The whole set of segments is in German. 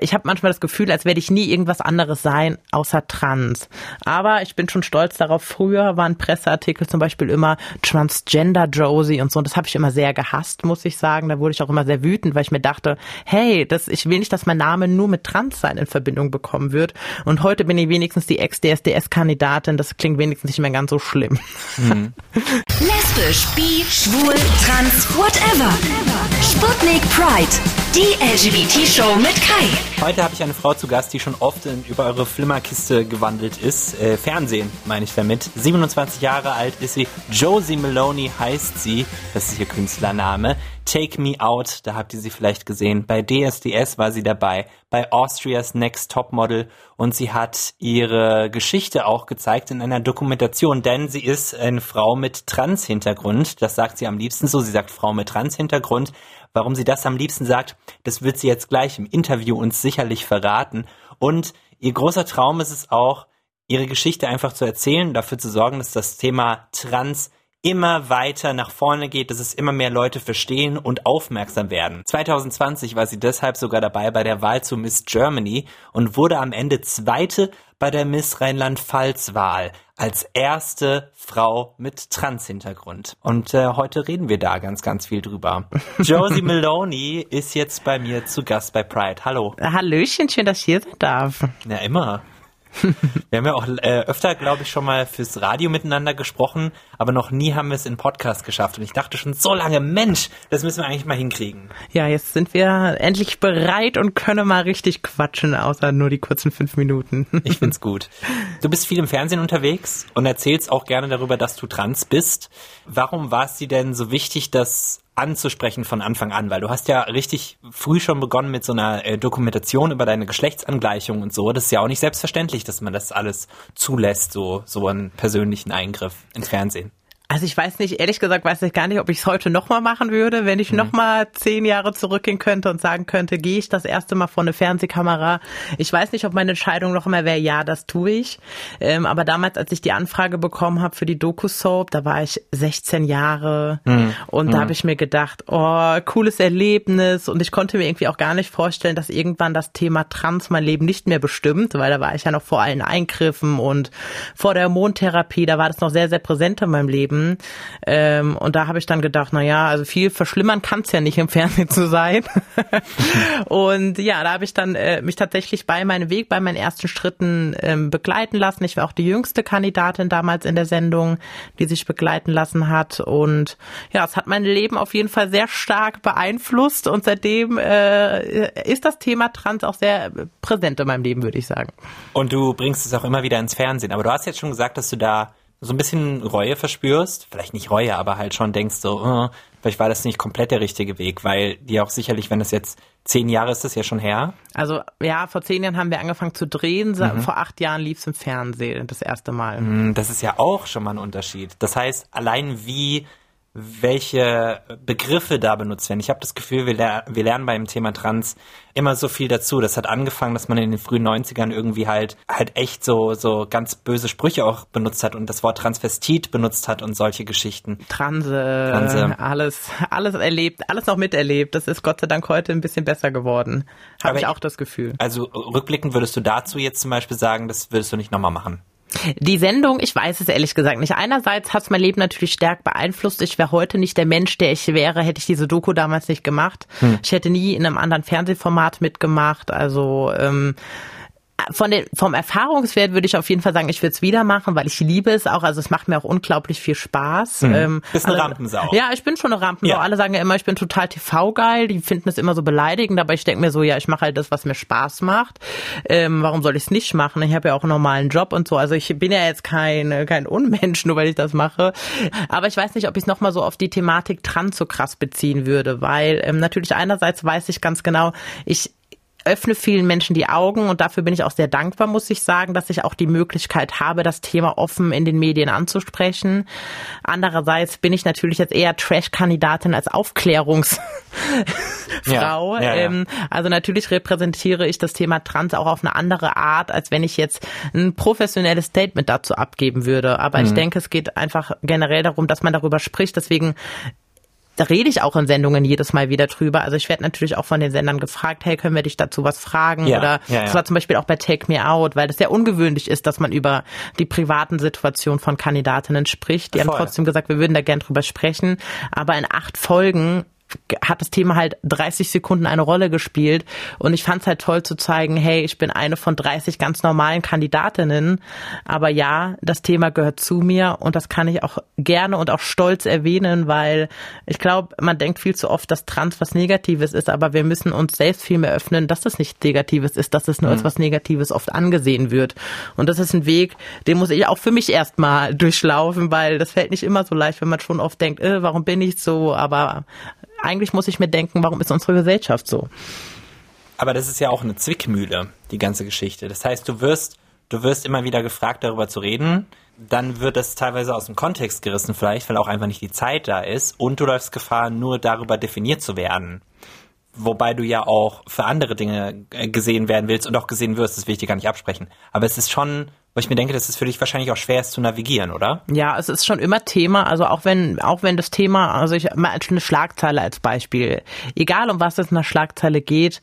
ich habe manchmal das Gefühl, als werde ich nie irgendwas anderes sein, außer trans. Aber ich bin schon stolz darauf. Früher waren Presseartikel zum Beispiel immer Transgender Josie und so. Und das habe ich immer sehr gehasst, muss ich sagen. Da wurde ich auch immer sehr wütend, weil ich mir dachte, hey, das, ich will nicht, dass mein Name nur mit Transsein in Verbindung bekommen wird. Und heute bin ich wenigstens die Ex-DSDS-Kandidatin. Das klingt wenigstens nicht mehr ganz so schlimm. Mhm. Lesbisch, bi, schwul, trans, whatever. Sputnik Pride. Die LGBT-Show mit Kai. Heute habe ich eine Frau zu Gast, die schon oft in, über eure Flimmerkiste gewandelt ist. Äh, Fernsehen meine ich damit. 27 Jahre alt ist sie. Josie Maloney heißt sie. Das ist ihr Künstlername. Take Me Out, da habt ihr sie vielleicht gesehen. Bei DSDS war sie dabei. Bei Austria's Next Topmodel. Und sie hat ihre Geschichte auch gezeigt in einer Dokumentation, denn sie ist eine Frau mit Trans-Hintergrund. Das sagt sie am liebsten so. Sie sagt Frau mit Trans-Hintergrund. Warum sie das am liebsten sagt, das wird sie jetzt gleich im Interview uns sicherlich verraten. Und ihr großer Traum ist es auch, ihre Geschichte einfach zu erzählen, dafür zu sorgen, dass das Thema Trans immer weiter nach vorne geht, dass es immer mehr Leute verstehen und aufmerksam werden. 2020 war sie deshalb sogar dabei bei der Wahl zu Miss Germany und wurde am Ende zweite bei der Miss Rheinland-Pfalz-Wahl als erste Frau mit Trans-Hintergrund. Und äh, heute reden wir da ganz, ganz viel drüber. Josie Maloney ist jetzt bei mir zu Gast bei Pride. Hallo. Hallöchen, schön, dass ich hier sein darf. Ja, immer. wir haben ja auch äh, öfter, glaube ich, schon mal fürs Radio miteinander gesprochen, aber noch nie haben wir es in Podcast geschafft. Und ich dachte schon so lange, Mensch, das müssen wir eigentlich mal hinkriegen. Ja, jetzt sind wir endlich bereit und können mal richtig quatschen, außer nur die kurzen fünf Minuten. ich find's gut. Du bist viel im Fernsehen unterwegs und erzählst auch gerne darüber, dass du trans bist. Warum war es dir denn so wichtig, dass anzusprechen von Anfang an, weil du hast ja richtig früh schon begonnen mit so einer äh, Dokumentation über deine Geschlechtsangleichung und so. Das ist ja auch nicht selbstverständlich, dass man das alles zulässt, so, so einen persönlichen Eingriff ins Fernsehen. Also ich weiß nicht, ehrlich gesagt weiß ich gar nicht, ob ich es heute nochmal machen würde, wenn ich mhm. nochmal zehn Jahre zurückgehen könnte und sagen könnte, gehe ich das erste Mal vor eine Fernsehkamera. Ich weiß nicht, ob meine Entscheidung noch immer wäre, ja, das tue ich. Ähm, aber damals, als ich die Anfrage bekommen habe für die Doku-Soap, da war ich 16 Jahre mhm. und mhm. da habe ich mir gedacht, oh, cooles Erlebnis und ich konnte mir irgendwie auch gar nicht vorstellen, dass irgendwann das Thema Trans mein Leben nicht mehr bestimmt, weil da war ich ja noch vor allen Eingriffen und vor der Hormontherapie, da war das noch sehr, sehr präsent in meinem Leben. Leben. Ähm, und da habe ich dann gedacht, na ja, also viel verschlimmern kann es ja nicht im Fernsehen zu sein. und ja, da habe ich dann äh, mich tatsächlich bei meinem Weg, bei meinen ersten Schritten ähm, begleiten lassen. Ich war auch die jüngste Kandidatin damals in der Sendung, die sich begleiten lassen hat. Und ja, es hat mein Leben auf jeden Fall sehr stark beeinflusst. Und seitdem äh, ist das Thema Trans auch sehr präsent in meinem Leben, würde ich sagen. Und du bringst es auch immer wieder ins Fernsehen. Aber du hast jetzt schon gesagt, dass du da so ein bisschen Reue verspürst, vielleicht nicht Reue, aber halt schon denkst so, uh, vielleicht war das nicht komplett der richtige Weg, weil die auch sicherlich, wenn das jetzt zehn Jahre ist, das ja schon her. Also ja, vor zehn Jahren haben wir angefangen zu drehen, mhm. vor acht Jahren lief es im Fernsehen das erste Mal. Mm, das ist ja auch schon mal ein Unterschied. Das heißt, allein wie welche Begriffe da benutzt werden. Ich habe das Gefühl, wir, ler wir lernen beim Thema Trans immer so viel dazu. Das hat angefangen, dass man in den frühen 90ern irgendwie halt halt echt so so ganz böse Sprüche auch benutzt hat und das Wort Transvestit benutzt hat und solche Geschichten. Transe, Transe. alles alles erlebt, alles noch miterlebt. Das ist Gott sei Dank heute ein bisschen besser geworden. Habe ich auch das Gefühl. Also rückblickend würdest du dazu jetzt zum Beispiel sagen, das würdest du nicht nochmal machen? Die Sendung, ich weiß es ehrlich gesagt nicht. Einerseits hat es mein Leben natürlich stark beeinflusst. Ich wäre heute nicht der Mensch, der ich wäre, hätte ich diese Doku damals nicht gemacht. Hm. Ich hätte nie in einem anderen Fernsehformat mitgemacht. Also ähm, von den, vom Erfahrungswert würde ich auf jeden Fall sagen, ich würde es wieder machen, weil ich liebe es auch. Also es macht mir auch unglaublich viel Spaß. Mhm. Ähm, Bist eine Rampensau. Ja, ich bin schon eine Rampensau. Ja. Alle sagen ja immer, ich bin total TV-geil. Die finden es immer so beleidigend, aber ich denke mir so, ja, ich mache halt das, was mir Spaß macht. Ähm, warum soll ich es nicht machen? Ich habe ja auch einen normalen Job und so. Also ich bin ja jetzt kein, kein Unmensch, nur weil ich das mache. Aber ich weiß nicht, ob ich es nochmal so auf die Thematik Trans so krass beziehen würde, weil ähm, natürlich einerseits weiß ich ganz genau, ich öffne vielen Menschen die Augen und dafür bin ich auch sehr dankbar, muss ich sagen, dass ich auch die Möglichkeit habe, das Thema offen in den Medien anzusprechen. Andererseits bin ich natürlich jetzt eher Trash-Kandidatin als Aufklärungsfrau. Ja, ja, ja. Ähm, also natürlich repräsentiere ich das Thema Trans auch auf eine andere Art, als wenn ich jetzt ein professionelles Statement dazu abgeben würde. Aber mhm. ich denke, es geht einfach generell darum, dass man darüber spricht. Deswegen da rede ich auch in Sendungen jedes Mal wieder drüber. Also ich werde natürlich auch von den Sendern gefragt, hey, können wir dich dazu was fragen? Ja, Oder ja, ja. das war zum Beispiel auch bei Take Me Out, weil das sehr ungewöhnlich ist, dass man über die privaten Situationen von Kandidatinnen spricht. Die haben Voll. trotzdem gesagt, wir würden da gern drüber sprechen. Aber in acht Folgen hat das Thema halt 30 Sekunden eine Rolle gespielt. Und ich fand es halt toll zu zeigen, hey, ich bin eine von 30 ganz normalen Kandidatinnen, aber ja, das Thema gehört zu mir und das kann ich auch gerne und auch stolz erwähnen, weil ich glaube, man denkt viel zu oft, dass Trans was Negatives ist, aber wir müssen uns selbst viel mehr öffnen, dass das nichts Negatives ist, dass es nur als was Negatives oft angesehen wird. Und das ist ein Weg, den muss ich auch für mich erstmal durchlaufen, weil das fällt nicht immer so leicht, wenn man schon oft denkt, äh, warum bin ich so, aber eigentlich muss ich mir denken, warum ist unsere Gesellschaft so? Aber das ist ja auch eine Zwickmühle, die ganze Geschichte. Das heißt, du wirst, du wirst immer wieder gefragt, darüber zu reden. Dann wird das teilweise aus dem Kontext gerissen, vielleicht, weil auch einfach nicht die Zeit da ist. Und du läufst Gefahr, nur darüber definiert zu werden. Wobei du ja auch für andere Dinge äh, gesehen werden willst und auch gesehen wirst, das will ich dir gar nicht absprechen. Aber es ist schon, wo ich mir denke, dass es für dich wahrscheinlich auch schwer ist zu navigieren, oder? Ja, es ist schon immer Thema, also auch wenn, auch wenn das Thema, also ich mal eine Schlagzeile als Beispiel, egal um was es in der Schlagzeile geht,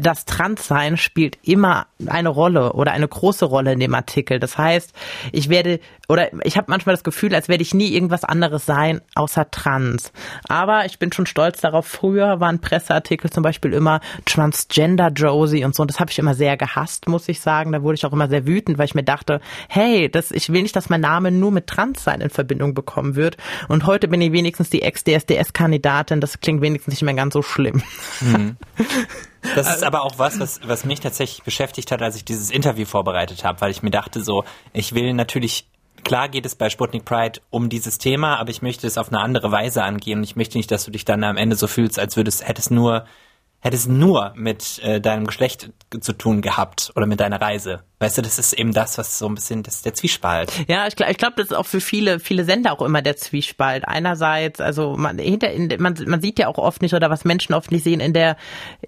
das Transsein spielt immer eine Rolle oder eine große Rolle in dem Artikel. Das heißt, ich werde oder ich habe manchmal das Gefühl, als werde ich nie irgendwas anderes sein außer trans. Aber ich bin schon stolz darauf. Früher waren Presseartikel zum Beispiel immer Transgender Josie und so. Und das habe ich immer sehr gehasst, muss ich sagen. Da wurde ich auch immer sehr wütend, weil ich mir dachte, hey, das, ich will nicht, dass mein Name nur mit Transsein in Verbindung bekommen wird. Und heute bin ich wenigstens die Ex-DSDS-Kandidatin. Das klingt wenigstens nicht mehr ganz so schlimm. Das ist aber auch was, was, was mich tatsächlich beschäftigt hat, als ich dieses Interview vorbereitet habe, weil ich mir dachte so, ich will natürlich, klar geht es bei Sputnik Pride um dieses Thema, aber ich möchte es auf eine andere Weise angehen und ich möchte nicht, dass du dich dann am Ende so fühlst, als würdest, hättest nur, hättest nur mit äh, deinem Geschlecht zu tun gehabt oder mit deiner Reise. Weißt du, das ist eben das, was so ein bisschen, das ist der Zwiespalt. Ja, ich glaube, ich glaub, das ist auch für viele, viele Sender auch immer der Zwiespalt. Einerseits, also man, hinter, in, man, man sieht ja auch oft nicht oder was Menschen oft nicht sehen, in der,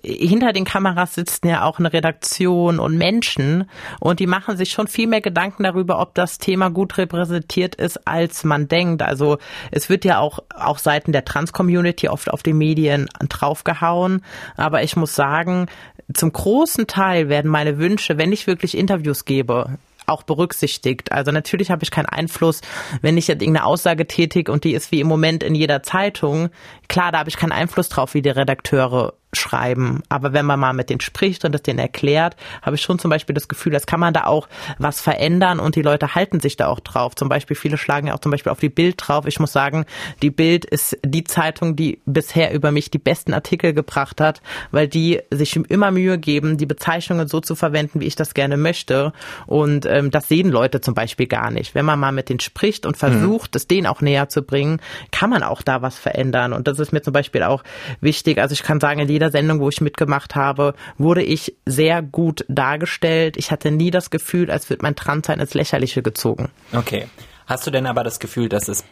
hinter den Kameras sitzen ja auch eine Redaktion und Menschen und die machen sich schon viel mehr Gedanken darüber, ob das Thema gut repräsentiert ist, als man denkt. Also es wird ja auch, auch Seiten der Trans-Community oft auf die Medien draufgehauen, aber ich muss sagen, zum großen Teil werden meine Wünsche, wenn ich wirklich Interviews gebe, auch berücksichtigt. Also natürlich habe ich keinen Einfluss, wenn ich jetzt irgendeine Aussage tätige und die ist wie im Moment in jeder Zeitung. Klar, da habe ich keinen Einfluss drauf, wie die Redakteure schreiben. Aber wenn man mal mit denen spricht und das denen erklärt, habe ich schon zum Beispiel das Gefühl, das kann man da auch was verändern und die Leute halten sich da auch drauf. Zum Beispiel, viele schlagen ja auch zum Beispiel auf die Bild drauf. Ich muss sagen, die Bild ist die Zeitung, die bisher über mich die besten Artikel gebracht hat, weil die sich immer Mühe geben, die Bezeichnungen so zu verwenden, wie ich das gerne möchte. Und ähm, das sehen Leute zum Beispiel gar nicht. Wenn man mal mit denen spricht und versucht, es denen auch näher zu bringen, kann man auch da was verändern. Und das ist mir zum Beispiel auch wichtig. Also ich kann sagen, in jeder Sendung, wo ich mitgemacht habe, wurde ich sehr gut dargestellt. Ich hatte nie das Gefühl, als würde mein Transsein ins Lächerliche gezogen. Okay. Hast du denn aber das Gefühl, dass es,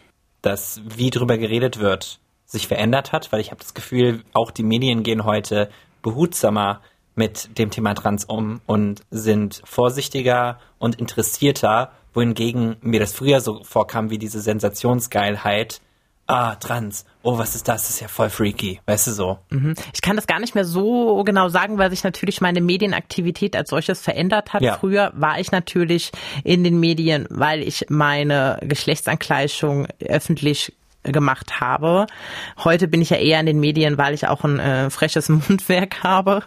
dass wie drüber geredet wird, sich verändert hat? Weil ich habe das Gefühl, auch die Medien gehen heute behutsamer mit dem Thema Trans um und sind vorsichtiger und interessierter, wohingegen mir das früher so vorkam wie diese Sensationsgeilheit. Ah, Trans. Oh, was ist das? Das ist ja voll freaky. Weißt du so? Ich kann das gar nicht mehr so genau sagen, weil sich natürlich meine Medienaktivität als solches verändert hat. Ja. Früher war ich natürlich in den Medien, weil ich meine Geschlechtsangleichung öffentlich gemacht habe. Heute bin ich ja eher in den Medien, weil ich auch ein äh, freches Mundwerk habe.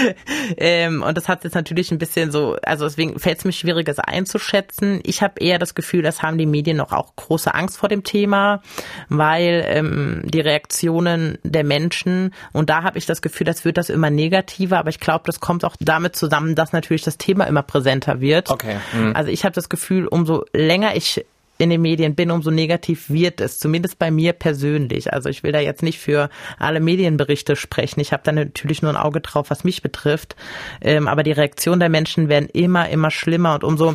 ähm, und das hat jetzt natürlich ein bisschen so, also deswegen fällt es mir schwierig, es einzuschätzen. Ich habe eher das Gefühl, das haben die Medien noch auch große Angst vor dem Thema, weil ähm, die Reaktionen der Menschen, und da habe ich das Gefühl, das wird das immer negativer, aber ich glaube, das kommt auch damit zusammen, dass natürlich das Thema immer präsenter wird. Okay. Mhm. Also ich habe das Gefühl, umso länger ich in den Medien bin, umso negativ wird es, zumindest bei mir persönlich. Also ich will da jetzt nicht für alle Medienberichte sprechen. Ich habe da natürlich nur ein Auge drauf, was mich betrifft. Ähm, aber die Reaktionen der Menschen werden immer, immer schlimmer und umso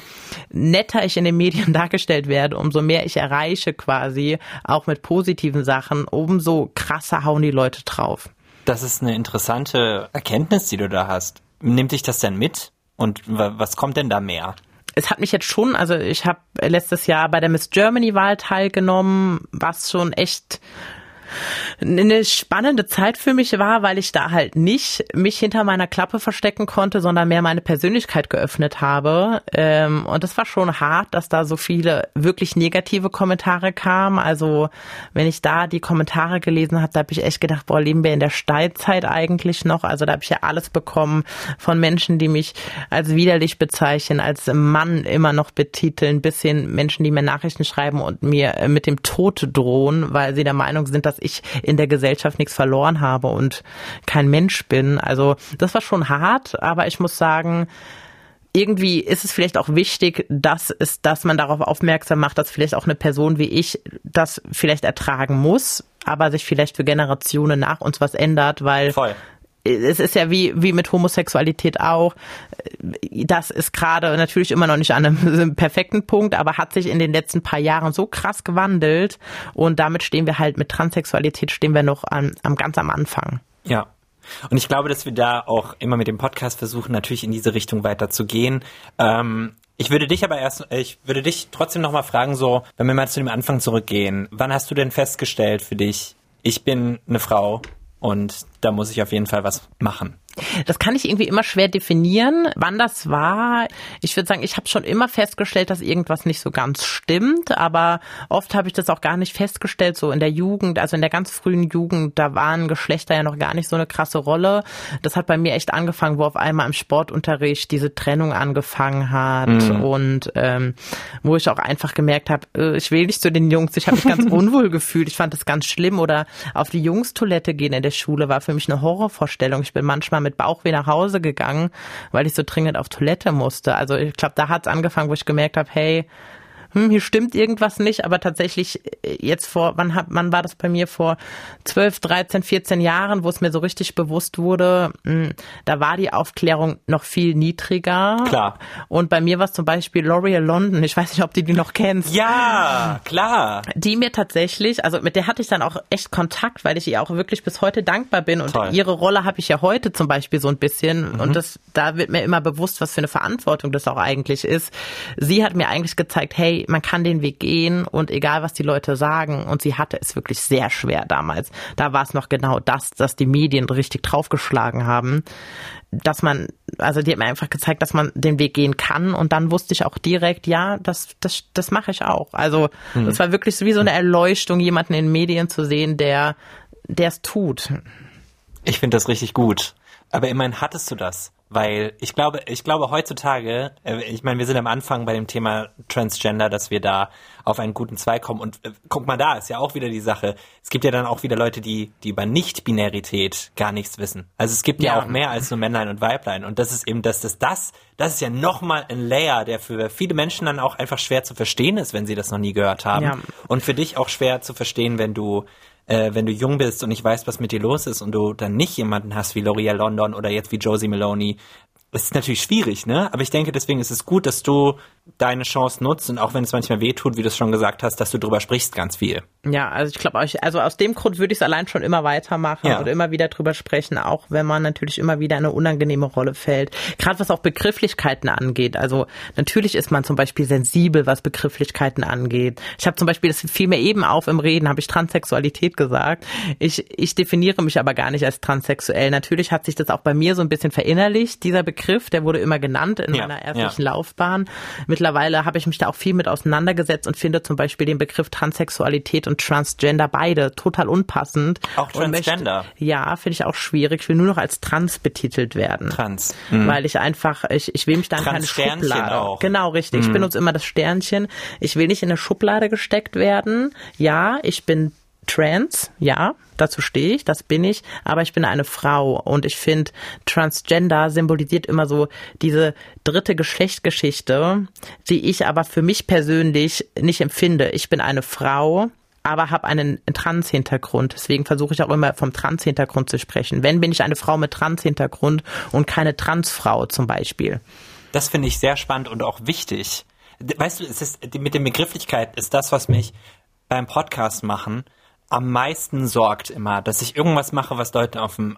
netter ich in den Medien dargestellt werde, umso mehr ich erreiche quasi, auch mit positiven Sachen, umso krasser hauen die Leute drauf. Das ist eine interessante Erkenntnis, die du da hast. Nimmt dich das denn mit? Und wa- was kommt denn da mehr? Es hat mich jetzt schon, also ich habe letztes Jahr bei der Miss Germany Wahl teilgenommen, was schon echt eine spannende Zeit für mich war, weil ich da halt nicht mich hinter meiner Klappe verstecken konnte, sondern mehr meine Persönlichkeit geöffnet habe. Ähm, und es war schon hart, dass da so viele wirklich negative Kommentare kamen. Also wenn ich da die Kommentare gelesen habe, da habe ich echt gedacht, boah, leben wir in der Steinzeit eigentlich noch? Also da habe ich ja alles bekommen von Menschen, die mich als widerlich bezeichnen, als Mann immer noch betiteln, bis hin Menschen, die mir Nachrichten schreiben und mir mit dem Tod drohen, weil sie der Meinung sind, dass ich in der Gesellschaft nichts verloren habe und kein Mensch bin. Also das war schon hart, aber ich muss sagen, irgendwie ist es vielleicht auch wichtig, dass es, dass man darauf aufmerksam macht, dass vielleicht auch eine Person wie ich das vielleicht ertragen muss, aber sich vielleicht für Generationen nach uns was ändert, weil Voll es ist ja wie, wie mit Homosexualität auch. Das ist gerade natürlich immer noch nicht an einem perfekten Punkt, aber hat sich in den letzten paar Jahren so krass gewandelt und damit stehen wir halt mit Transsexualität stehen wir noch am, am ganz am Anfang. Ja. Und ich glaube, dass wir da auch immer mit dem Podcast versuchen, natürlich in diese Richtung weiter zu gehen. Ähm, ich würde dich aber erst, ich würde dich trotzdem nochmal fragen, so, wenn wir mal zu dem Anfang zurückgehen, wann hast du denn festgestellt für dich, ich bin eine Frau und da muss ich auf jeden Fall was machen. Das kann ich irgendwie immer schwer definieren, wann das war. Ich würde sagen, ich habe schon immer festgestellt, dass irgendwas nicht so ganz stimmt, aber oft habe ich das auch gar nicht festgestellt, so in der Jugend, also in der ganz frühen Jugend, da waren Geschlechter ja noch gar nicht so eine krasse Rolle. Das hat bei mir echt angefangen, wo auf einmal im Sportunterricht diese Trennung angefangen hat mhm. und ähm, wo ich auch einfach gemerkt habe, äh, ich will nicht zu den Jungs, ich habe mich ganz unwohl gefühlt, ich fand das ganz schlimm oder auf die Jungstoilette gehen in der Schule war für mich eine Horrorvorstellung. Ich bin manchmal mit Bauchweh nach Hause gegangen, weil ich so dringend auf Toilette musste. Also ich glaube, da hat es angefangen, wo ich gemerkt habe, hey, hm, hier stimmt irgendwas nicht, aber tatsächlich äh, jetzt vor, wann, hat, wann war das bei mir vor 12, 13, 14 Jahren, wo es mir so richtig bewusst wurde, mh, hm, da war die Aufklärung noch viel niedriger. Klar. Und bei mir war es zum Beispiel L'Oreal London, ich weiß nicht, ob du die noch kennst. Ja, klar. Die mir tatsächlich, also mit der hatte ich dann auch echt Kontakt, weil ich ihr auch wirklich bis heute dankbar bin und Toll. ihre Rolle habe ich ja heute zum Beispiel so ein bisschen mhm. und das, da wird mir immer bewusst, was für eine Verantwortung das auch eigentlich ist. Sie hat mir eigentlich gezeigt, hey, man kann den Weg gehen und egal was die Leute sagen und sie hatte es wirklich sehr schwer damals. Da war es noch genau das, dass die Medien richtig draufgeschlagen haben, dass man, also die hat mir einfach gezeigt, dass man den Weg gehen kann und dann wusste ich auch direkt, ja, das, das, das mache ich auch. Also hm. es war wirklich so wie so eine Erleuchtung, jemanden in den Medien zu sehen, der, der es tut. Ich finde das richtig gut. Aber immerhin hattest du das. Weil ich glaube, ich glaube heutzutage, äh, ich meine, wir sind am Anfang bei dem Thema Transgender, dass wir da auf einen guten Zweig kommen. Und äh, guck mal da, ist ja auch wieder die Sache. Es gibt ja dann auch wieder Leute, die, die über Nicht-Binarität gar nichts wissen. Also es gibt ja. ja. auch mehr als nur Männlein und Weiblein. Und das ist eben, dass das, das, das ist ja nochmal ein Layer, der für viele Menschen dann auch einfach schwer zu verstehen ist, wenn sie das noch nie gehört haben. Ja. Und für dich auch schwer zu verstehen, wenn du äh, wenn du jung bist und nicht weißt, was mit dir los ist und du dann nicht jemanden hast wie L'Oreal London oder jetzt wie Josie Maloney, das ist natürlich schwierig, ne? Aber ich denke, deswegen ist es gut, dass du deine Chance nutzt und auch wenn es manchmal wehtut, wie du es schon gesagt hast, dass du drüber sprichst ganz viel. Ja, also ich glaube, also aus dem Grund würde ich es allein schon immer weitermachen ja. und immer wieder drüber sprechen, auch wenn man natürlich immer wieder in eine unangenehme Rolle fällt. Gerade was auch Begrifflichkeiten angeht. Also natürlich ist man zum Beispiel sensibel, was Begrifflichkeiten angeht. Ich habe zum Beispiel, das fiel mir eben auf im Reden, habe ich Transsexualität gesagt. Ich, ich definiere mich aber gar nicht als transsexuell. Natürlich hat sich das auch bei mir so ein bisschen verinnerlicht, dieser Begriff, der wurde immer genannt in ja. meiner ärztlichen ja. Laufbahn. Mittlerweile habe ich mich da auch viel mit auseinandergesetzt und finde zum Beispiel den Begriff Transsexualität und Transgender beide total unpassend. Auch Transgender? Möchte, ja, finde ich auch schwierig. Ich will nur noch als Trans betitelt werden. Trans. Mhm. Weil ich einfach, ich, ich will mich da in keine Schublade. Auch. Genau, richtig. Mhm. Ich benutze immer das Sternchen. Ich will nicht in eine Schublade gesteckt werden. Ja, ich bin trans, ja, dazu stehe ich, das bin ich, aber ich bin eine Frau und ich finde, Transgender symbolisiert immer so diese dritte Geschlechtsgeschichte, die ich aber für mich persönlich nicht empfinde. Ich bin eine Frau, aber habe einen Trans-Hintergrund. Deswegen versuche ich auch immer vom Trans-Hintergrund zu sprechen. Wenn bin ich eine Frau mit Trans-Hintergrund und keine Transfrau zum Beispiel. Das finde ich sehr spannend und auch wichtig. Weißt du, es ist, mit der Begrifflichkeit ist das, was mich beim Podcast machen am meisten sorgt immer, dass ich irgendwas mache, was Leute auf dem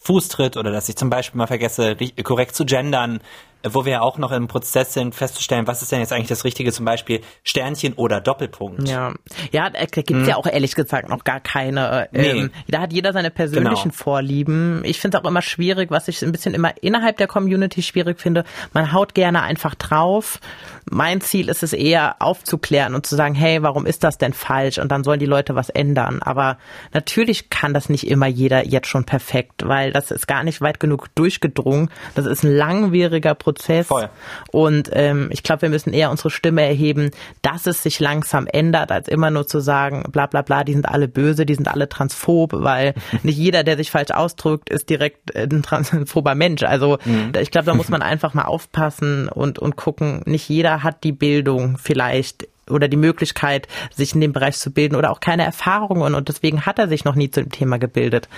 Fuß tritt oder dass ich zum Beispiel mal vergesse, korrekt zu gendern. Wo wir auch noch im Prozess sind, festzustellen, was ist denn jetzt eigentlich das Richtige, zum Beispiel Sternchen oder Doppelpunkt. Ja, ja, da gibt's hm. ja auch ehrlich gesagt noch gar keine. Ähm, nee. Da hat jeder seine persönlichen genau. Vorlieben. Ich finde es auch immer schwierig, was ich ein bisschen immer innerhalb der Community schwierig finde. Man haut gerne einfach drauf. Mein Ziel ist es eher aufzuklären und zu sagen, hey, warum ist das denn falsch? Und dann sollen die Leute was ändern. Aber natürlich kann das nicht immer jeder jetzt schon perfekt, weil das ist gar nicht weit genug durchgedrungen. Das ist ein langwieriger Prozess. Voll. Und ähm, ich glaube, wir müssen eher unsere Stimme erheben, dass es sich langsam ändert, als immer nur zu sagen, bla bla bla, die sind alle böse, die sind alle transphob, weil nicht jeder, der sich falsch ausdrückt, ist direkt ein transphober Mensch. Also mhm. ich glaube, da muss man einfach mal aufpassen und, und gucken, nicht jeder hat die Bildung vielleicht oder die Möglichkeit, sich in dem Bereich zu bilden oder auch keine Erfahrungen und deswegen hat er sich noch nie zu dem Thema gebildet.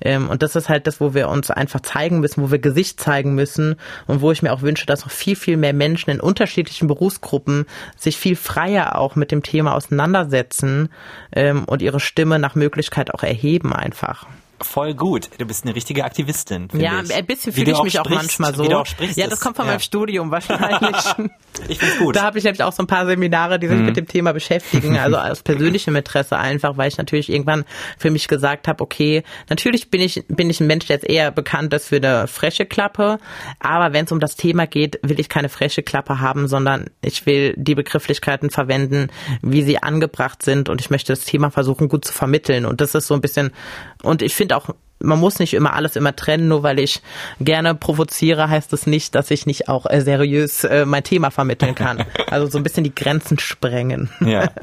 Ähm, und das ist halt das, wo wir uns einfach zeigen müssen, wo wir Gesicht zeigen müssen und wo ich mir auch wünsche, dass noch viel, viel mehr Menschen in unterschiedlichen Berufsgruppen sich viel freier auch mit dem Thema auseinandersetzen ähm, und ihre Stimme nach Möglichkeit auch erheben einfach. Voll gut. Du bist eine richtige Aktivistin. Ja, ich. ein bisschen fühle ich mich sprichst, auch manchmal so. Wie du auch sprichst, ja, das kommt von ja. meinem Studium wahrscheinlich. ich find's gut. Da habe ich nämlich auch so ein paar Seminare, die sich mhm. mit dem Thema beschäftigen. Also aus persönlichem Interesse einfach, weil ich natürlich irgendwann für mich gesagt habe, okay, natürlich bin ich bin ich ein Mensch, der jetzt eher bekannt ist für eine freche Klappe, aber wenn es um das Thema geht, will ich keine freche Klappe haben, sondern ich will die Begrifflichkeiten verwenden, wie sie angebracht sind und ich möchte das Thema versuchen gut zu vermitteln und das ist so ein bisschen und ich finde auch, man muss nicht immer alles immer trennen, nur weil ich gerne provoziere, heißt es das nicht, dass ich nicht auch äh, seriös äh, mein Thema vermitteln kann. Also so ein bisschen die Grenzen sprengen. Ja.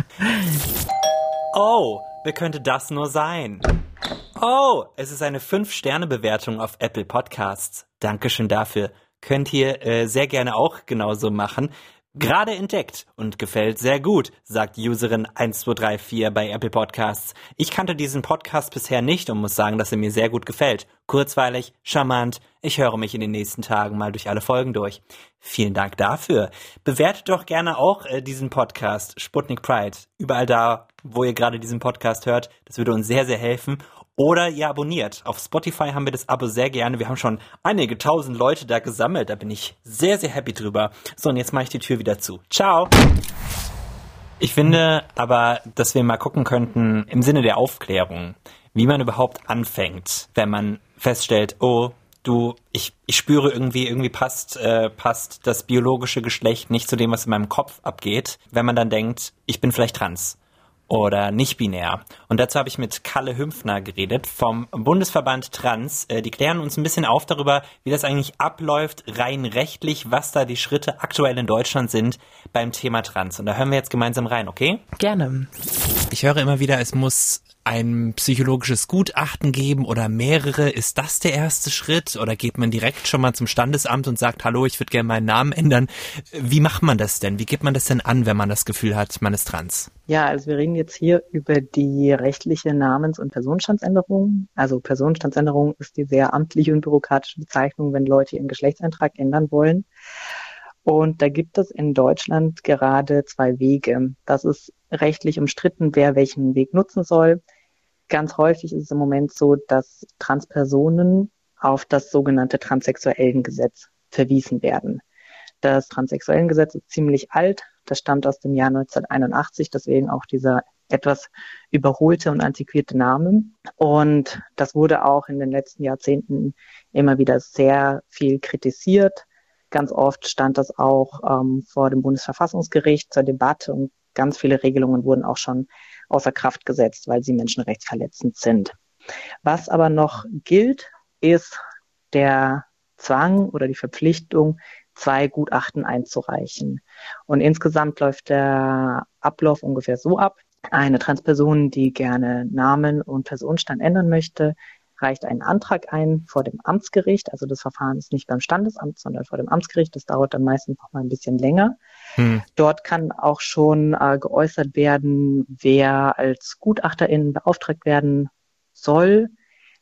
Oh, wer könnte das nur sein? Oh, es ist eine 5-Sterne-Bewertung auf Apple Podcasts. Dankeschön dafür. Könnt ihr äh, sehr gerne auch genauso machen. Gerade entdeckt und gefällt sehr gut, sagt Userin 1234 bei Apple Podcasts. Ich kannte diesen Podcast bisher nicht und muss sagen, dass er mir sehr gut gefällt. Kurzweilig, charmant. Ich höre mich in den nächsten Tagen mal durch alle Folgen durch. Vielen Dank dafür. Bewertet doch gerne auch äh, diesen Podcast Sputnik Pride. Überall da, wo ihr gerade diesen Podcast hört. Das würde uns sehr, sehr helfen. Oder ihr abonniert. Auf Spotify haben wir das Abo sehr gerne. Wir haben schon einige tausend Leute da gesammelt. Da bin ich sehr, sehr happy drüber. So, und jetzt mache ich die Tür wieder zu. Ciao! Ich finde aber, dass wir mal gucken könnten, im Sinne der Aufklärung, wie man überhaupt anfängt, wenn man feststellt, oh, du, ich, ich spüre irgendwie, irgendwie passt, äh, passt das biologische Geschlecht nicht zu dem, was in meinem Kopf abgeht, wenn man dann denkt, ich bin vielleicht trans oder nicht binär. Und dazu habe ich mit Kalle Hümpfner geredet vom Bundesverband Trans. Äh, die klären uns ein bisschen auf darüber, wie das eigentlich abläuft, rein rechtlich, was da die Schritte aktuell in Deutschland sind beim Thema Trans. Und da hören wir jetzt gemeinsam rein, okay? Gerne. Ich höre immer wieder, es muss ein psychologisches Gutachten geben oder mehrere? Ist das der erste Schritt? Oder geht man direkt schon mal zum Standesamt und sagt, hallo, ich würde gerne meinen Namen ändern? Wie macht man das denn? Wie gibt man das denn an, wenn man das Gefühl hat, man ist trans? Ja, also wir reden jetzt hier über die rechtliche Namens- und Personenstandsänderung. Also Personenstandsänderung ist die sehr amtliche und bürokratische Bezeichnung, wenn Leute ihren Geschlechtseintrag ändern wollen. Und da gibt es in Deutschland gerade zwei Wege. Das ist rechtlich umstritten, wer welchen Weg nutzen soll. Ganz häufig ist es im Moment so, dass Transpersonen auf das sogenannte Transsexuellengesetz verwiesen werden. Das Transsexuellengesetz ist ziemlich alt. Das stammt aus dem Jahr 1981, deswegen auch dieser etwas überholte und antiquierte Name. Und das wurde auch in den letzten Jahrzehnten immer wieder sehr viel kritisiert. Ganz oft stand das auch ähm, vor dem Bundesverfassungsgericht zur Debatte und ganz viele Regelungen wurden auch schon außer Kraft gesetzt, weil sie menschenrechtsverletzend sind. Was aber noch gilt, ist der Zwang oder die Verpflichtung, zwei Gutachten einzureichen. Und insgesamt läuft der Ablauf ungefähr so ab. Eine Transperson, die gerne Namen und Personenstand ändern möchte, reicht einen Antrag ein vor dem Amtsgericht. Also das Verfahren ist nicht beim Standesamt, sondern vor dem Amtsgericht. Das dauert dann meistens noch mal ein bisschen länger. Hm. Dort kann auch schon äh, geäußert werden, wer als Gutachterin beauftragt werden soll.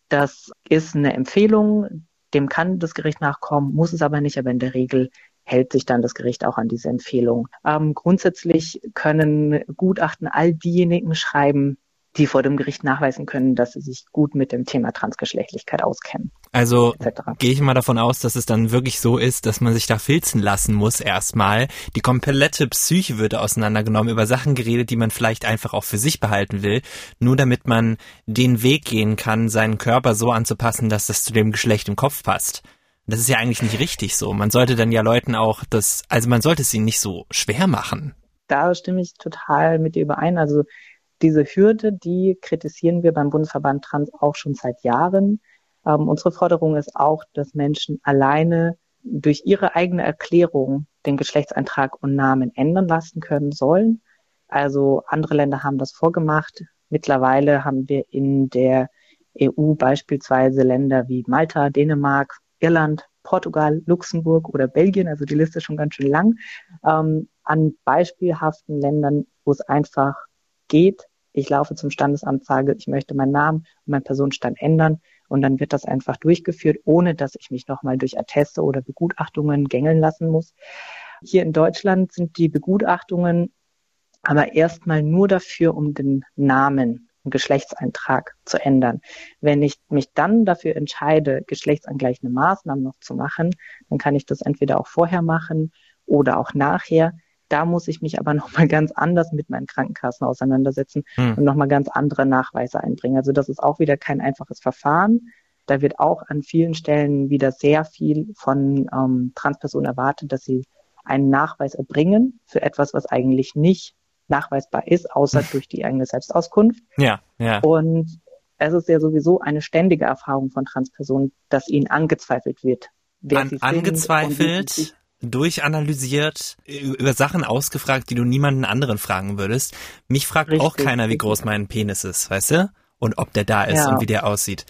Das ist eine Empfehlung. Dem kann das Gericht nachkommen, muss es aber nicht. Aber in der Regel hält sich dann das Gericht auch an diese Empfehlung. Ähm, grundsätzlich können Gutachten all diejenigen schreiben, die vor dem Gericht nachweisen können, dass sie sich gut mit dem Thema Transgeschlechtlichkeit auskennen. Also gehe ich mal davon aus, dass es dann wirklich so ist, dass man sich da filzen lassen muss erstmal. Die komplette Psyche wird auseinandergenommen, über Sachen geredet, die man vielleicht einfach auch für sich behalten will, nur damit man den Weg gehen kann, seinen Körper so anzupassen, dass das zu dem Geschlecht im Kopf passt. Das ist ja eigentlich nicht richtig so. Man sollte dann ja Leuten auch das, also man sollte es ihnen nicht so schwer machen. Da stimme ich total mit dir überein. Also diese Hürde, die kritisieren wir beim Bundesverband Trans auch schon seit Jahren. Ähm, unsere Forderung ist auch, dass Menschen alleine durch ihre eigene Erklärung den Geschlechtseintrag und Namen ändern lassen können sollen. Also andere Länder haben das vorgemacht. Mittlerweile haben wir in der EU beispielsweise Länder wie Malta, Dänemark, Irland, Portugal, Luxemburg oder Belgien, also die Liste ist schon ganz schön lang, ähm, an beispielhaften Ländern, wo es einfach geht. Ich laufe zum Standesamt, sage, ich möchte meinen Namen und meinen Personenstand ändern und dann wird das einfach durchgeführt, ohne dass ich mich nochmal durch Atteste oder Begutachtungen gängeln lassen muss. Hier in Deutschland sind die Begutachtungen aber erstmal nur dafür, um den Namen einen Geschlechtseintrag zu ändern. Wenn ich mich dann dafür entscheide, geschlechtsangleichende Maßnahmen noch zu machen, dann kann ich das entweder auch vorher machen oder auch nachher. Da muss ich mich aber nochmal ganz anders mit meinen Krankenkassen auseinandersetzen hm. und nochmal ganz andere Nachweise einbringen. Also das ist auch wieder kein einfaches Verfahren. Da wird auch an vielen Stellen wieder sehr viel von ähm, Transpersonen erwartet, dass sie einen Nachweis erbringen für etwas, was eigentlich nicht nachweisbar ist, außer durch die eigene Selbstauskunft. Ja, ja. Und es ist ja sowieso eine ständige Erfahrung von Transpersonen, dass ihnen angezweifelt wird. An, angezweifelt, durchanalysiert, über Sachen ausgefragt, die du niemanden anderen fragen würdest. Mich fragt richtig, auch keiner, wie groß mein Penis ist, weißt du? Und ob der da ist ja. und wie der aussieht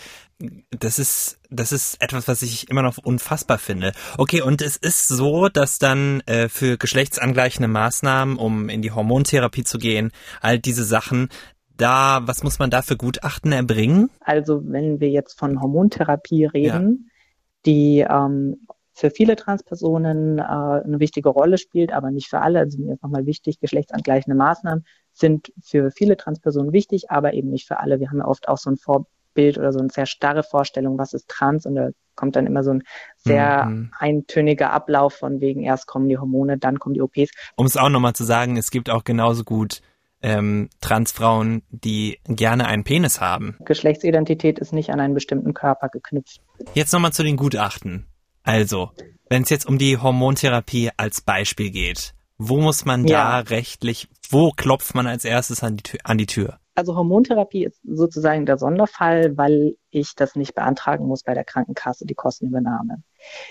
das ist, das ist etwas, was ich immer noch unfassbar finde. Okay, und es ist so, dass dann äh, für geschlechtsangleichende Maßnahmen, um in die Hormontherapie zu gehen, all diese Sachen, da, was muss man da für Gutachten erbringen? Also wenn wir jetzt von Hormontherapie reden, ja. die ähm, für viele Transpersonen äh, eine wichtige Rolle spielt, aber nicht für alle. Also mir ist nochmal wichtig, geschlechtsangleichende Maßnahmen sind für viele Transpersonen wichtig, aber eben nicht für alle. Wir haben ja oft auch so ein Vor Bild oder so eine sehr starre Vorstellung, was ist trans und da kommt dann immer so ein sehr mhm. eintöniger Ablauf von wegen erst kommen die Hormone, dann kommen die OPs. Um es auch nochmal zu sagen, es gibt auch genauso gut ähm, Transfrauen, die gerne einen Penis haben. Geschlechtsidentität ist nicht an einen bestimmten Körper geknüpft. Jetzt nochmal zu den Gutachten. Also, wenn es jetzt um die Hormontherapie als Beispiel geht, wo muss man ja. da rechtlich, wo klopft man als erstes an die, an die Tür? Also Hormontherapie ist sozusagen der Sonderfall, weil ich das nicht beantragen muss bei der Krankenkasse, die Kostenübernahme.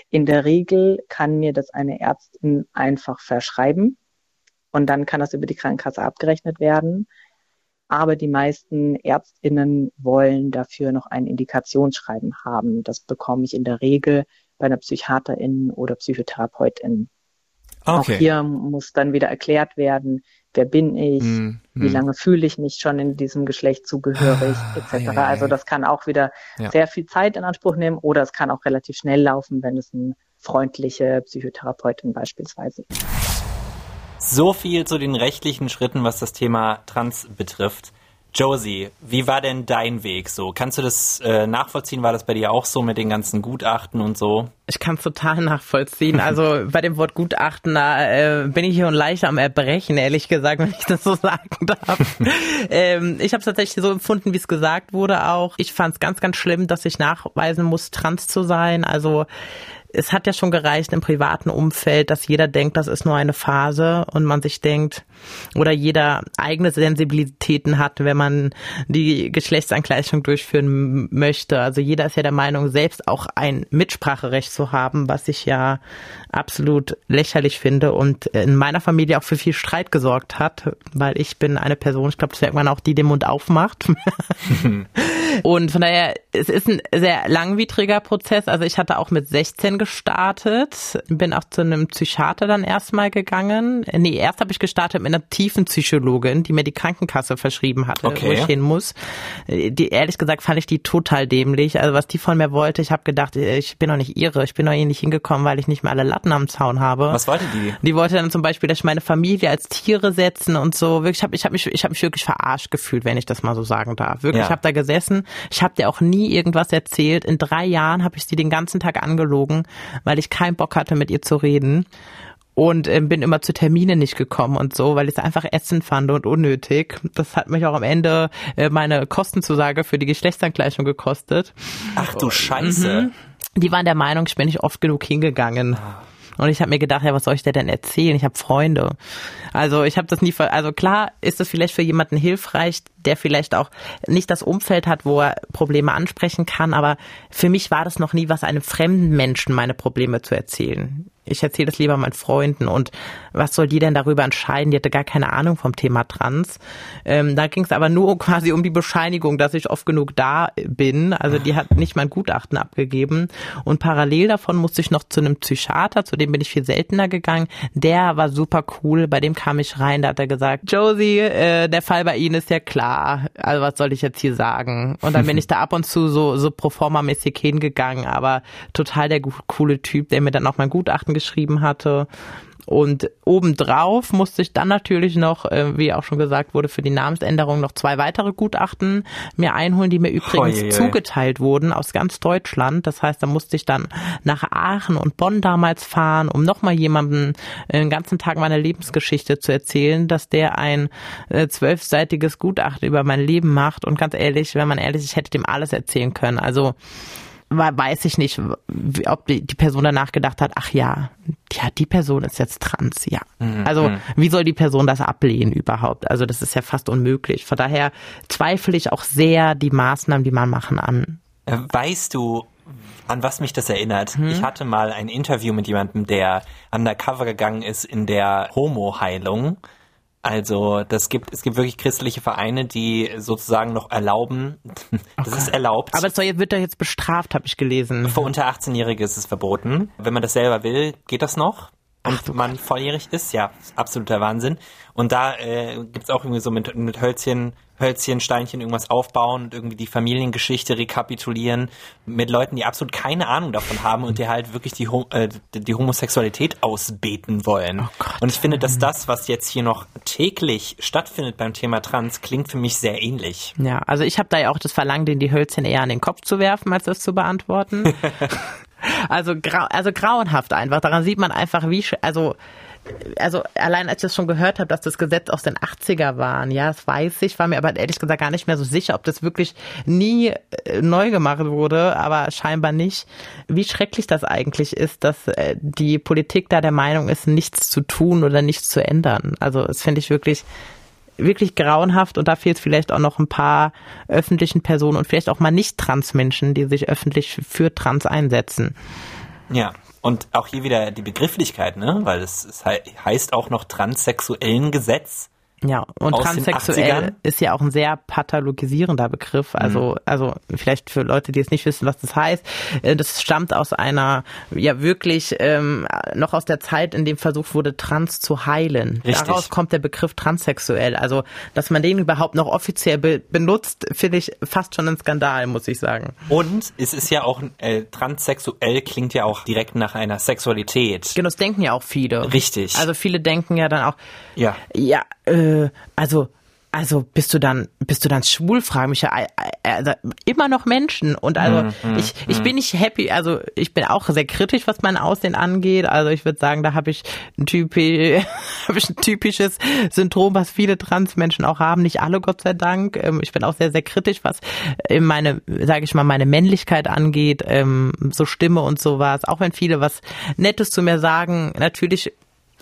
In der Regel kann mir das eine Ärztin einfach verschreiben und dann kann das über die Krankenkasse abgerechnet werden. Aber die meisten Ärztinnen wollen dafür noch ein Indikationsschreiben haben. Das bekomme ich in der Regel bei einer Psychiaterin oder Psychotherapeutin. Okay. Auch hier muss dann wieder erklärt werden, wer bin ich, hm, wie hm. lange fühle ich mich schon in diesem Geschlecht zugehörig, ah, etc. Ja, ja, also das kann auch wieder ja. sehr viel Zeit in Anspruch nehmen oder es kann auch relativ schnell laufen, wenn es eine freundliche Psychotherapeutin beispielsweise ist. So viel zu den rechtlichen Schritten, was das Thema Trans betrifft. Josie, wie war denn dein Weg so? Kannst du das äh, nachvollziehen? War das bei dir auch so mit den ganzen Gutachten und so? Ich kann es total nachvollziehen. Also bei dem Wort Gutachten, da äh, bin ich hier und leicht am Erbrechen, ehrlich gesagt, wenn ich das so sagen darf. ähm, ich habe es tatsächlich so empfunden, wie es gesagt wurde auch. Ich fand es ganz, ganz schlimm, dass ich nachweisen muss, trans zu sein. Also es hat ja schon gereicht im privaten Umfeld, dass jeder denkt, das ist nur eine Phase und man sich denkt, oder jeder eigene Sensibilitäten hat, wenn man die Geschlechtsangleichung durchführen möchte. Also jeder ist ja der Meinung, selbst auch ein Mitspracherecht zu haben, was ich ja absolut lächerlich finde und in meiner Familie auch für viel Streit gesorgt hat, weil ich bin eine Person, ich glaube, das merkt man auch, die den Mund aufmacht. und von daher, es ist ein sehr langwidriger Prozess. Also ich hatte auch mit 16 gestartet, bin auch zu einem Psychiater dann erstmal gegangen. Nee, erst habe ich gestartet mit einer tiefen Psychologin, die mir die Krankenkasse verschrieben hatte, Okay. wo ich hin muss. Die, ehrlich gesagt fand ich die total dämlich. Also was die von mir wollte, ich habe gedacht, ich bin doch nicht ihre, ich bin doch hier nicht hingekommen, weil ich nicht mehr alle Latten am Zaun habe. Was wollte die? Die wollte dann zum Beispiel, dass ich meine Familie als Tiere setzen und so. Wirklich, ich habe ich hab mich, ich hab mich wirklich verarscht gefühlt, wenn ich das mal so sagen darf. Wirklich, Ja. ich habe da gesessen. Ich habe dir auch nie irgendwas erzählt. In drei Jahren habe ich sie den ganzen Tag angelogen, weil ich keinen Bock hatte, mit ihr zu reden. Und ähm, bin immer zu Terminen nicht gekommen und so, weil ich es einfach ätzend fand und unnötig. Das hat mich auch am Ende äh, meine Kostenzusage für die Geschlechtsangleichung gekostet. Ach du Scheiße. Die waren der Meinung, ich bin nicht oft genug hingegangen. Und ich habe mir gedacht, ja, was soll ich dir denn erzählen? Ich habe Freunde. Also ich habe das nie, ver also klar ist es vielleicht für jemanden hilfreich, der vielleicht auch nicht das Umfeld hat, wo er Probleme ansprechen kann, aber für mich war das noch nie was, einem fremden Menschen meine Probleme zu erzählen. Ich erzähle das lieber meinen Freunden und was soll die denn darüber entscheiden? Die hatte gar keine Ahnung vom Thema Trans. Ähm, da ging es aber nur quasi um die Bescheinigung, dass ich oft genug da bin. Also die hat nicht mein Gutachten abgegeben. Und parallel davon musste ich noch zu einem Psychiater, zu dem bin ich viel seltener gegangen. Der war super cool, bei dem kam ich rein, da hat er gesagt, Josie, äh, der Fall bei Ihnen ist ja klar. Also was soll ich jetzt hier sagen? Und dann bin ich da ab und zu so, so pro forma mäßig hingegangen, aber total der coole Typ, der mir dann auch mein Gutachten geschrieben hatte. Und obendrauf musste ich dann natürlich noch, äh, wie auch schon gesagt wurde, für die Namensänderung noch zwei weitere Gutachten mir einholen, die mir übrigens Oje. zugeteilt wurden aus ganz Deutschland. Das heißt, da musste ich dann nach Aachen und Bonn damals fahren, um nochmal jemandem äh, den ganzen Tag meine Lebensgeschichte zu erzählen, dass der ein äh, zwölfseitiges Gutachten über mein Leben macht. Und ganz ehrlich, wenn man ehrlich ist, ich hätte dem alles erzählen können. Also weiß ich nicht, ob die, die Person danach gedacht hat, ach ja, ja, die Person ist jetzt trans, ja. Also wie soll die Person das ablehnen überhaupt? Also das ist ja fast unmöglich. Von daher zweifle ich auch sehr die Maßnahmen, die man machen an. Äh, Weißt du, an was mich das erinnert? Hm? Ich hatte mal ein Interview mit jemandem, der undercover gegangen ist in der Homo-Heilung. Also, das gibt, es gibt wirklich christliche Vereine, die sozusagen noch erlauben, das ist erlaubt. Aber es wird doch jetzt bestraft, habe ich gelesen. Für unter 18-Jährige ist es verboten. Wenn man das selber will, geht das noch. Und man volljährig ist, ja, ist absoluter Wahnsinn. Und da äh, gibt's auch irgendwie so mit, mit Hölzchen, Hölzchen, Steinchen irgendwas aufbauen und irgendwie die Familiengeschichte rekapitulieren mit Leuten, die absolut keine Ahnung davon haben und die halt wirklich die, äh, die Homosexualität ausbeten wollen. Gott. und ich finde, dass das, was jetzt hier noch täglich stattfindet beim Thema Trans, klingt für mich sehr ähnlich. Ja, also ich habe da ja auch das Verlangen, den die Hölzchen eher an den Kopf zu werfen, als das zu beantworten. also, grau, also grauenhaft einfach. Daran sieht man einfach, wie, also, also allein als ich das schon gehört habe, dass das Gesetz aus den 80er waren, ja, das weiß ich, war mir aber ehrlich gesagt gar nicht mehr so sicher, ob das wirklich nie äh, neu gemacht wurde, aber scheinbar nicht. Wie schrecklich das eigentlich ist, dass äh, die Politik da der Meinung ist, nichts zu tun oder nichts zu ändern. Also das finde ich wirklich wirklich grauenhaft und da fehlt es vielleicht auch noch ein paar öffentlichen Personen und vielleicht auch mal nicht Transmenschen, die sich öffentlich für Trans einsetzen. Ja, und auch hier wieder die Begrifflichkeit, ne? Weil es, es hei- heißt auch noch transsexuellen Gesetz. Ja, und transsexuell 80ern? ist ja auch ein sehr pathologisierender Begriff. Also, also vielleicht für Leute, die es nicht wissen, was das heißt. äh, Das stammt aus einer, ja wirklich ähm, noch aus der Zeit, in dem versucht wurde, Trans zu heilen. Richtig. Daraus kommt der Begriff transsexuell. Also, dass man den überhaupt noch offiziell be benutzt, finde ich fast schon ein Skandal, muss ich sagen. Und es ist ja auch, äh, transsexuell klingt ja auch direkt nach einer Sexualität. Genau, das denken ja auch viele. Richtig. Also viele denken ja dann auch, Ja. ja, äh, also, also bist du dann, bist du dann schwul? Fragen mich ja äh, äh, also immer noch Menschen. Und also Mhm, ich, ich bin nicht happy, also ich bin auch sehr kritisch, was mein Aussehen angeht. Also ich würde sagen, da habe ich ein typi, habe ich ein typisches Syndrom, was viele Transmenschen auch haben. Nicht alle, Gott sei Dank. Ähm, Ich bin auch sehr, sehr kritisch, was äh, meine, sage ich mal, meine Männlichkeit angeht, ähm, so Stimme und sowas. Auch wenn viele was Nettes zu mir sagen, natürlich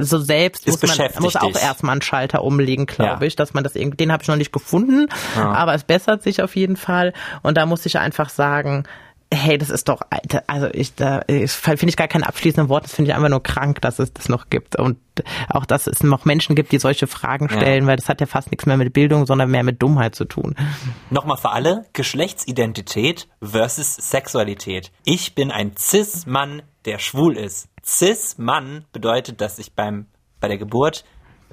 so selbst Es muss man muss auch dich. erstmal einen Schalter umlegen, glaube Ja. ich, dass man das irgendwie, den habe ich noch nicht gefunden, aber es bessert sich auf jeden Fall und da muss ich einfach sagen, hey, das ist doch, also ich, da ich- finde ich gar kein abschließendes Wort, das finde ich einfach nur krank, dass es das noch gibt und auch, dass es noch Menschen gibt, die solche Fragen stellen, weil das hat ja fast nichts mehr mit Bildung, sondern mehr mit Dummheit zu tun. Nochmal für alle, Geschlechtsidentität versus Sexualität. Ich bin ein Cis-Mann der schwul ist. Cis-Mann bedeutet, dass ich beim, bei der Geburt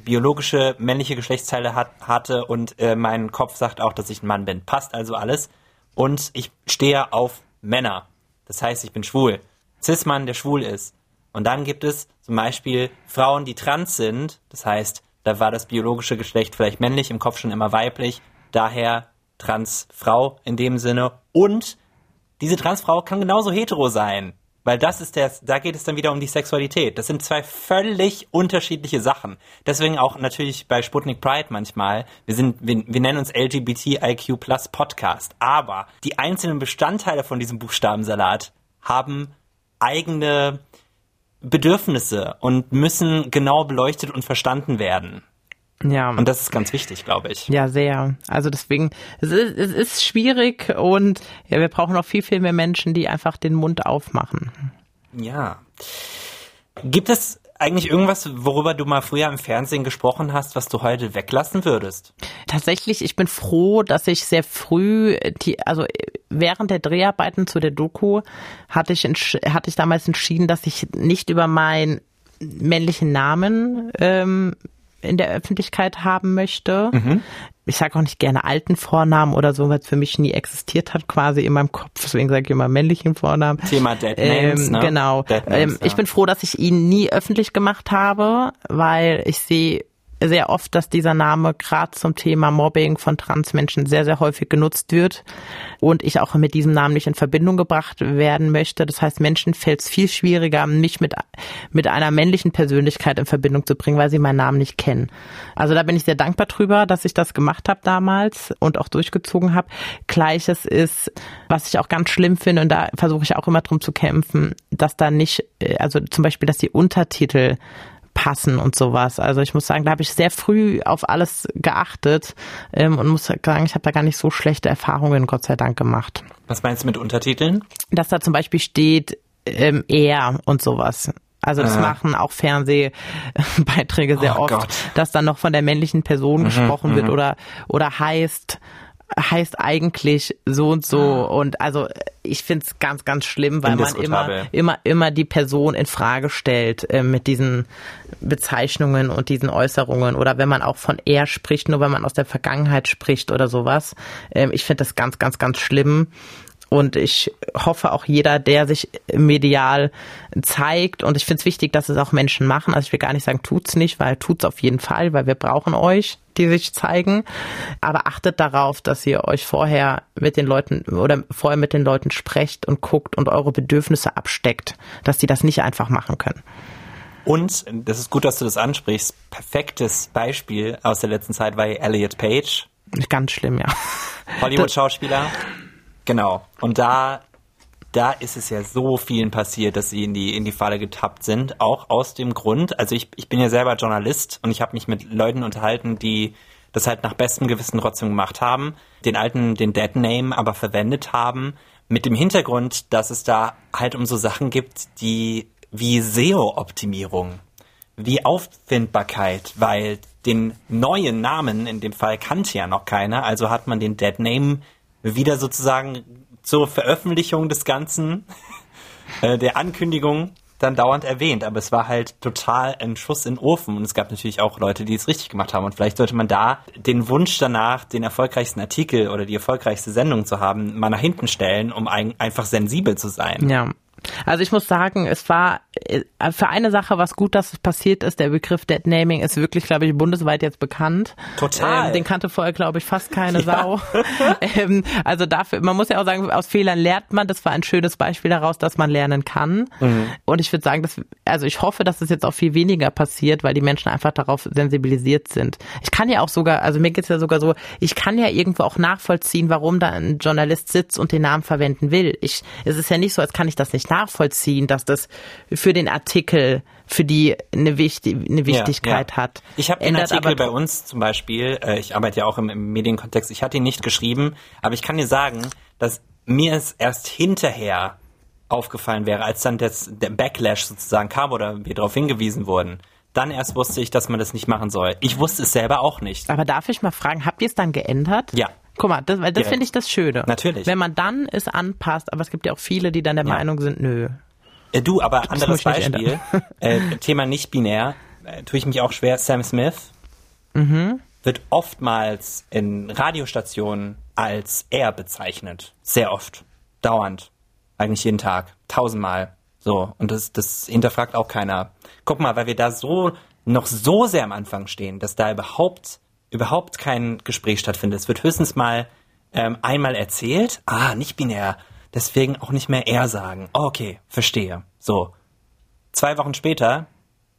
biologische männliche Geschlechtsteile hat, hatte und äh, mein Kopf sagt auch, dass ich ein Mann bin. Passt also alles. Und ich stehe auf Männer. Das heißt, ich bin schwul. Cis-Mann, der schwul ist. Und dann gibt es zum Beispiel Frauen, die trans sind. Das heißt, da war das biologische Geschlecht vielleicht männlich, im Kopf schon immer weiblich. Daher Transfrau in dem Sinne. Und diese Transfrau kann genauso hetero sein. Weil das ist der, da geht es dann wieder um die Sexualität. Das sind zwei völlig unterschiedliche Sachen. Deswegen auch natürlich bei Sputnik Pride manchmal. Wir sind, wir, wir nennen uns LGBTIQ Plus Podcast. Aber die einzelnen Bestandteile von diesem Buchstabensalat haben eigene Bedürfnisse und müssen genau beleuchtet und verstanden werden. Ja. Und das ist ganz wichtig, glaube ich. Ja, sehr. Also deswegen, es ist, es ist schwierig und ja, wir brauchen noch viel, viel mehr Menschen, die einfach den Mund aufmachen. Ja. Gibt es eigentlich irgendwas, worüber du mal früher im Fernsehen gesprochen hast, was du heute weglassen würdest? Tatsächlich, ich bin froh, dass ich sehr früh, die, also während der Dreharbeiten zu der Doku hatte ich, hatte ich damals entschieden, dass ich nicht über meinen männlichen Namen ähm, in der Öffentlichkeit haben möchte. Mhm. Ich sage auch nicht gerne alten Vornamen oder so, weil es für mich nie existiert hat, quasi in meinem Kopf. Deswegen sage ich immer männlichen Vornamen. Thema Dead Names, ähm, ne? Genau. Dead Names, Names, ähm, ich bin froh, dass ich ihn nie öffentlich gemacht habe, weil ich sehe sehr oft, dass dieser Name gerade zum Thema Mobbing von Transmenschen sehr, sehr häufig genutzt wird und ich auch mit diesem Namen nicht in Verbindung gebracht werden möchte. Das heißt, Menschen fällt es viel schwieriger, mich mit, mit einer männlichen Persönlichkeit in Verbindung zu bringen, weil sie meinen Namen nicht kennen. Also da bin ich sehr dankbar drüber, dass ich das gemacht habe damals und auch durchgezogen habe. Gleiches ist, was ich auch ganz schlimm finde und da versuche ich auch immer drum zu kämpfen, dass da nicht, äh, also zum Beispiel, dass die Untertitel passen und sowas. Also ich muss sagen, da habe ich sehr früh auf alles geachtet ähm, und muss sagen, ich habe da gar nicht so schlechte Erfahrungen, Gott sei Dank, gemacht. Was meinst du mit Untertiteln? Dass da zum Beispiel steht ähm, er und sowas. Also das äh. machen auch Fernsehbeiträge sehr oh oft, Gott. dass dann noch von der männlichen Person mhm, gesprochen wird mhm. oder oder heißt heißt eigentlich so und so ah. und also ich finde es ganz ganz schlimm, weil man immer immer immer die Person in Frage stellt äh, mit diesen Bezeichnungen und diesen Äußerungen oder wenn man auch von er spricht, nur wenn man aus der Vergangenheit spricht oder sowas. Ähm, ich finde das ganz ganz ganz schlimm und ich hoffe auch jeder, der sich medial zeigt. Und ich finde es wichtig, dass es auch Menschen machen. Also ich will gar nicht sagen, tut's nicht, weil tut's auf jeden Fall, weil wir brauchen euch, die sich zeigen. Aber achtet darauf, dass ihr euch vorher mit den Leuten oder vorher mit den Leuten sprecht und guckt und eure Bedürfnisse absteckt, dass die das nicht einfach machen können. Und, das ist gut, dass du das ansprichst, perfektes Beispiel aus der letzten Zeit war Elliot Page. Ganz schlimm, ja. Hollywood-Schauspieler. Genau. Und da, da ist es ja so vielen passiert, dass sie in die, in die Falle getappt sind. Auch aus dem Grund, also ich, ich bin ja selber Journalist und ich habe mich mit Leuten unterhalten, die das halt nach bestem Gewissen trotzdem gemacht haben, den alten, den Dead Name aber verwendet haben, mit dem Hintergrund, dass es da halt um so Sachen gibt, die wie SEO-Optimierung, wie Auffindbarkeit, weil den neuen Namen in dem Fall kannte ja noch keiner, also hat man den Dead Name wieder sozusagen zur Veröffentlichung des Ganzen, äh, der Ankündigung dann dauernd erwähnt, aber es war halt total ein Schuss in den Ofen und es gab natürlich auch Leute, die es richtig gemacht haben und vielleicht sollte man da den Wunsch danach, den erfolgreichsten Artikel oder die erfolgreichste Sendung zu haben, mal nach hinten stellen, um ein, einfach sensibel zu sein. Ja. Also ich muss sagen, es war äh, für eine Sache was gut, dass es passiert ist. Der Begriff Dead Naming ist wirklich, glaube ich, bundesweit jetzt bekannt. Total. Ähm, den kannte vorher, glaube ich, fast keine ja. Sau. ähm, also dafür, man muss ja auch sagen, aus Fehlern lernt man. Das war ein schönes Beispiel daraus, dass man lernen kann. Mhm. Und ich würde sagen, dass, also ich hoffe, dass es jetzt auch viel weniger passiert, weil die Menschen einfach darauf sensibilisiert sind. Ich kann ja auch sogar, also mir geht's ja sogar so, ich kann ja irgendwo auch nachvollziehen, warum da ein Journalist sitzt und den Namen verwenden will. Ich, es ist ja nicht so, als kann ich das nicht nachvollziehen, dass das für den Artikel für die eine, Wichtig eine Wichtigkeit ja, ja. hat. Ich habe den Artikel bei uns zum Beispiel, äh, ich arbeite ja auch im, im Medienkontext, ich hatte ihn nicht geschrieben, aber ich kann dir sagen, dass mir es erst hinterher aufgefallen wäre, als dann das, der Backlash sozusagen kam oder wir darauf hingewiesen wurden. Dann erst wusste ich, dass man das nicht machen soll. Ich wusste es selber auch nicht. Aber darf ich mal fragen, habt ihr es dann geändert? Ja. Guck mal, das, weil das finde ich das Schöne. Natürlich. Wenn man dann es anpasst, aber es gibt ja auch viele, die dann der ja. Meinung sind, nö. Äh, du, aber Das anderes Beispiel. äh, Thema nicht binär. Äh, tue ich mich auch schwer. Sam Smith Mhm. wird oftmals in Radiostationen als er bezeichnet. Sehr oft. Dauernd. Eigentlich jeden Tag. Tausendmal. So. Und das, das hinterfragt auch keiner. Guck mal, weil wir da so, noch so sehr am Anfang stehen, dass da überhaupt, überhaupt kein Gespräch stattfindet. Es wird höchstens mal ähm, einmal erzählt. Ah, nicht binär. Deswegen auch nicht mehr er sagen. Oh, okay, verstehe. So. Zwei Wochen später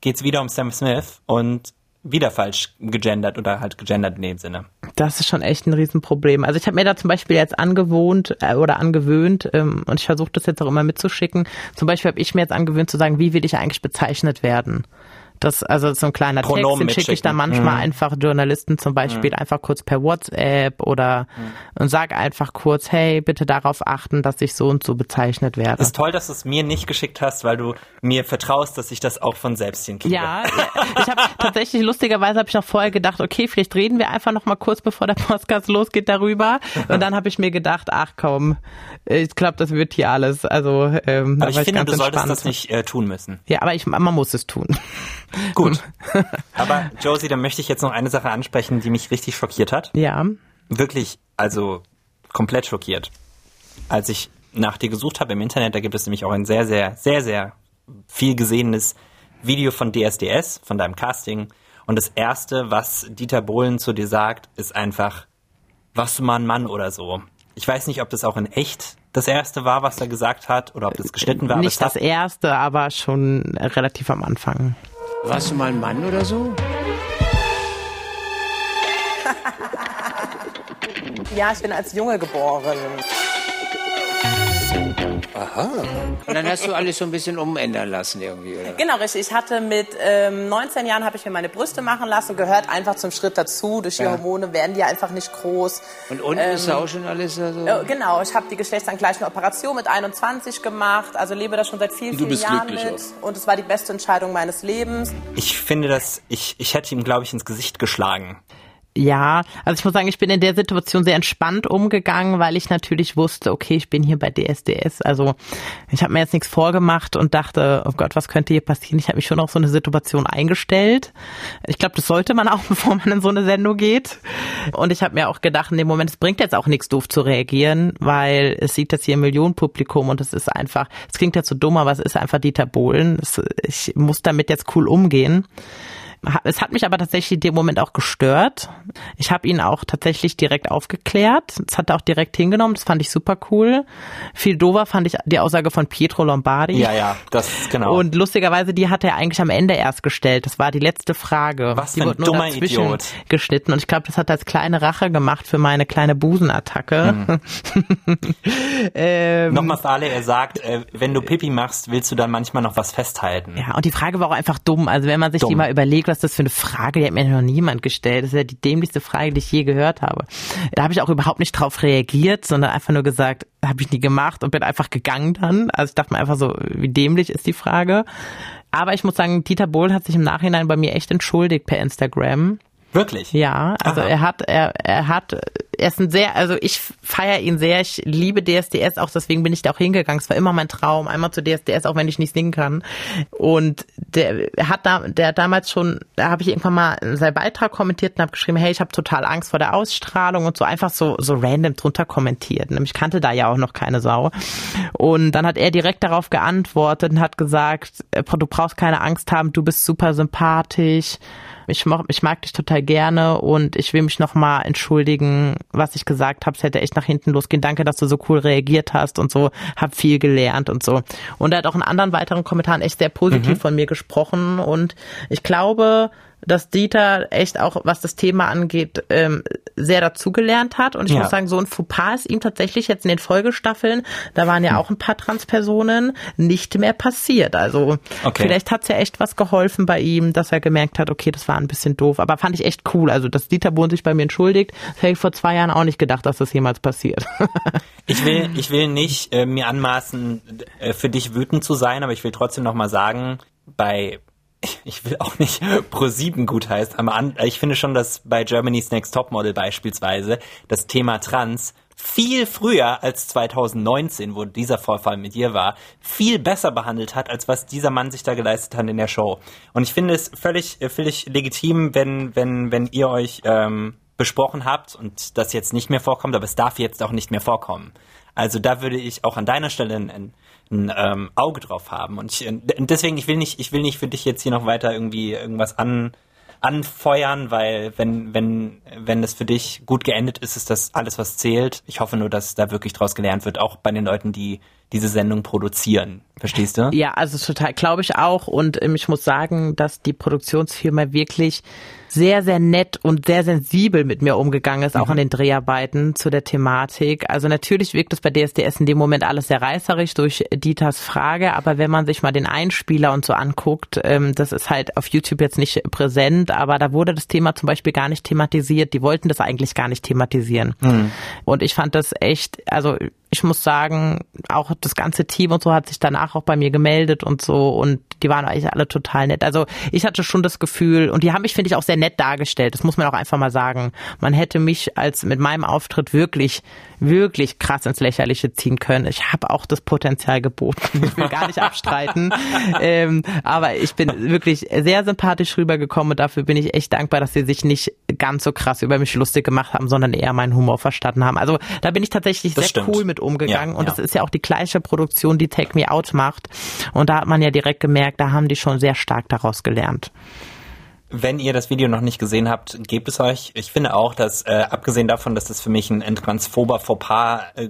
geht's wieder um Sam Smith und wieder falsch gegendert oder halt gegendert in dem Sinne. Das ist schon echt ein Riesenproblem. Also ich habe mir da zum Beispiel jetzt angewohnt äh, oder angewöhnt ähm, und ich versuche das jetzt auch immer mitzuschicken. Zum Beispiel habe ich mir jetzt angewöhnt zu sagen, wie will ich eigentlich bezeichnet werden? Das, also so ein kleiner Pronomen Text, den schicke ich dann manchmal einfach Journalisten zum Beispiel einfach kurz per WhatsApp oder und sag einfach kurz, hey, bitte darauf achten, dass ich so und so bezeichnet werde. Ist toll, dass du es mir nicht geschickt hast, weil du mir vertraust, dass ich das auch von selbst hinkriege. Ja, ich habe tatsächlich lustigerweise habe ich noch vorher gedacht, okay, vielleicht reden wir einfach noch mal kurz bevor der Podcast losgeht darüber. Und dann habe ich mir gedacht, ach komm, ich glaube, das wird hier alles. Also, ähm, Aber ich finde, ganz du solltest das nicht äh, tun müssen. Ja, aber ich, man muss es tun. Gut. Aber Josie, dann möchte ich jetzt noch eine Sache ansprechen, die mich richtig schockiert hat. Ja, Wirklich, also komplett schockiert. Als ich nach dir gesucht habe im Internet, da gibt es nämlich auch ein sehr, sehr, sehr, sehr viel gesehenes Video von DSDS, von deinem Casting. Und das erste, was Dieter Bohlen zu dir sagt, ist einfach, was du mal ein Mann oder so. Ich weiß nicht, ob das auch in echt das erste war, was er gesagt hat, oder ob das geschnitten war. nicht das erste, aber schon relativ am Anfang. Warst du mal ein Mann oder so? Ja, ich bin als Junge geboren. Und dann hast du alles so ein bisschen umändern lassen irgendwie, oder? Genau, richtig. Ich hatte mit ähm, 19 Jahren habe ich mir meine Brüste machen lassen, gehört einfach zum Schritt dazu. Durch die Ja. Hormone werden die einfach nicht groß. Und unten ist da auch schon alles so. Äh, Genau, ich habe die geschlechtsangleichende Operation mit 21 gemacht, also lebe da schon seit vielen, Du vielen bist Jahren glücklich mit. Und es war die beste Entscheidung meines Lebens. Ich finde das, ich, ich hätte ihm, glaube ich, ins Gesicht geschlagen. Ja, also ich muss sagen, ich bin in der Situation sehr entspannt umgegangen, weil ich natürlich wusste, okay, ich bin hier bei DSDS. Also ich habe mir jetzt nichts vorgemacht und dachte, oh Gott, was könnte hier passieren? Ich habe mich schon auf so eine Situation eingestellt. Ich glaube, das sollte man auch, bevor man in so eine Sendung geht. Und ich habe mir auch gedacht, in dem Moment, es bringt jetzt auch nichts, doof zu reagieren, weil es sieht jetzt hier ein Millionenpublikum und es ist einfach, es klingt jetzt so dumm, aber es ist einfach Dieter Bohlen. Ich muss damit jetzt cool umgehen. Es hat mich aber tatsächlich in dem Moment auch gestört. Ich habe ihn auch tatsächlich direkt aufgeklärt. Das hat er auch direkt hingenommen. Das fand ich super cool. Viel dover fand ich die Aussage von Pietro Lombardi. Ja, ja, das genau. Und lustigerweise, die hat er eigentlich am Ende erst gestellt. Das war die letzte Frage. Was die für ein wurde dummer Idiot. geschnitten. Und ich glaube, das hat er als kleine Rache gemacht für meine kleine Busenattacke. ähm, Nochmal alle, er sagt, äh, wenn du Pipi machst, willst du dann manchmal noch was festhalten. Ja, und die Frage war auch einfach dumm. Also wenn man sich Dumm. die mal überlegt, was das für eine Frage, die hat mir noch niemand gestellt. Das ist ja die dämlichste Frage, die ich je gehört habe. Da habe ich auch überhaupt nicht drauf reagiert, sondern einfach nur gesagt, habe ich nie gemacht und bin einfach gegangen dann. Also ich dachte mir einfach so, wie dämlich ist die Frage. Aber ich muss sagen, Dieter Bohlen hat sich im Nachhinein bei mir echt entschuldigt per Instagram. Wirklich? Ja, also Aha. er hat, er, er hat, er ist ein sehr, also ich feiere ihn sehr, ich liebe DSDS auch, deswegen bin ich da auch hingegangen. Es war immer mein Traum, einmal zu DSDS, auch wenn ich nicht singen kann. Und der er hat da, der damals schon, da habe ich irgendwann mal seinen Beitrag kommentiert und habe geschrieben, hey, ich habe total Angst vor der Ausstrahlung und so einfach so, so random drunter kommentiert. Und Ich kannte da ja auch noch keine Sau. Und dann hat er direkt darauf geantwortet und hat gesagt, äh, du brauchst keine Angst haben, du bist super sympathisch. Ich mag, ich mag dich total gerne und ich will mich nochmal entschuldigen, was ich gesagt habe. Es hätte echt nach hinten losgehen. Danke, dass du so cool reagiert hast und so. Hab viel gelernt und so. Und er hat auch in anderen weiteren Kommentaren echt sehr positiv von mir gesprochen. Und ich glaube, dass Dieter echt auch, was das Thema angeht, ähm, sehr dazugelernt hat. Und ich Ja. muss sagen, so ein Fauxpas ist ihm tatsächlich jetzt in den Folgestaffeln, da waren ja auch ein paar Transpersonen, nicht mehr passiert. Also Okay. vielleicht hat's ja echt was geholfen bei ihm, dass er gemerkt hat, okay, das war ein bisschen doof. Aber fand ich echt cool. Also, dass Dieter Bohlen sich bei mir entschuldigt, das hätte ich vor zwei Jahren auch nicht gedacht, dass das jemals passiert. Ich will, ich will nicht äh, mir anmaßen, äh, für dich wütend zu sein, aber ich will trotzdem nochmal sagen, bei, ich will auch nicht Pro7 gut heißt, ich finde schon, dass bei Germany's Next Topmodel beispielsweise das Thema Trans viel früher als 2019, wo dieser Vorfall mit dir war, viel besser behandelt hat, als was dieser Mann sich da geleistet hat in der Show. Und ich finde es völlig, völlig legitim, wenn, wenn, wenn ihr euch ähm, besprochen habt und das jetzt nicht mehr vorkommt, aber es darf jetzt auch nicht mehr vorkommen. Also da würde ich auch an deiner Stelle ein, ein ähm, Auge drauf haben. Und ich, deswegen, ich will nicht, ich will nicht für dich jetzt hier noch weiter irgendwie irgendwas an, anfeuern, weil wenn, wenn, wenn es für dich gut geendet ist, ist das alles, was zählt. Ich hoffe nur, dass da wirklich draus gelernt wird, auch bei den Leuten, die diese Sendung produzieren. Verstehst du? Ja, also total, glaube ich auch. Und ähm, ich muss sagen, dass die Produktionsfirma wirklich sehr, sehr nett und sehr sensibel mit mir umgegangen ist, auch mhm. an den Dreharbeiten zu der Thematik. Also natürlich wirkt es bei DSDS in dem Moment alles sehr reißerisch durch Dieters Frage, aber wenn man sich mal den Einspieler und so anguckt, ähm, das ist halt auf YouTube jetzt nicht präsent, aber da wurde das Thema zum Beispiel gar nicht thematisiert. Die wollten das eigentlich gar nicht thematisieren. Mhm. Und ich fand das echt, also ich muss sagen, auch das ganze Team und so hat sich danach auch bei mir gemeldet und so und die waren eigentlich alle total nett. Also ich hatte schon das Gefühl und die haben mich, finde ich, auch sehr nett dargestellt. Das muss man auch einfach mal sagen. Man hätte mich als mit meinem Auftritt wirklich, wirklich krass ins Lächerliche ziehen können. Ich habe auch das Potenzial geboten. Ich will gar nicht abstreiten. ähm, aber ich bin wirklich sehr sympathisch rübergekommen und dafür bin ich echt dankbar, dass sie sich nicht ganz so krass über mich lustig gemacht haben, sondern eher meinen Humor verstanden haben. Also da bin ich tatsächlich das sehr stimmt. cool mit umgegangen. Ja, und ja. das ist ja auch die gleiche Produktion, die Take Me Out macht. Und da hat man ja direkt gemerkt, da haben die schon sehr stark daraus gelernt. Wenn ihr das Video noch nicht gesehen habt, gebt es euch. Ich finde auch, dass äh, abgesehen davon, dass das für mich ein transphober Fauxpas äh,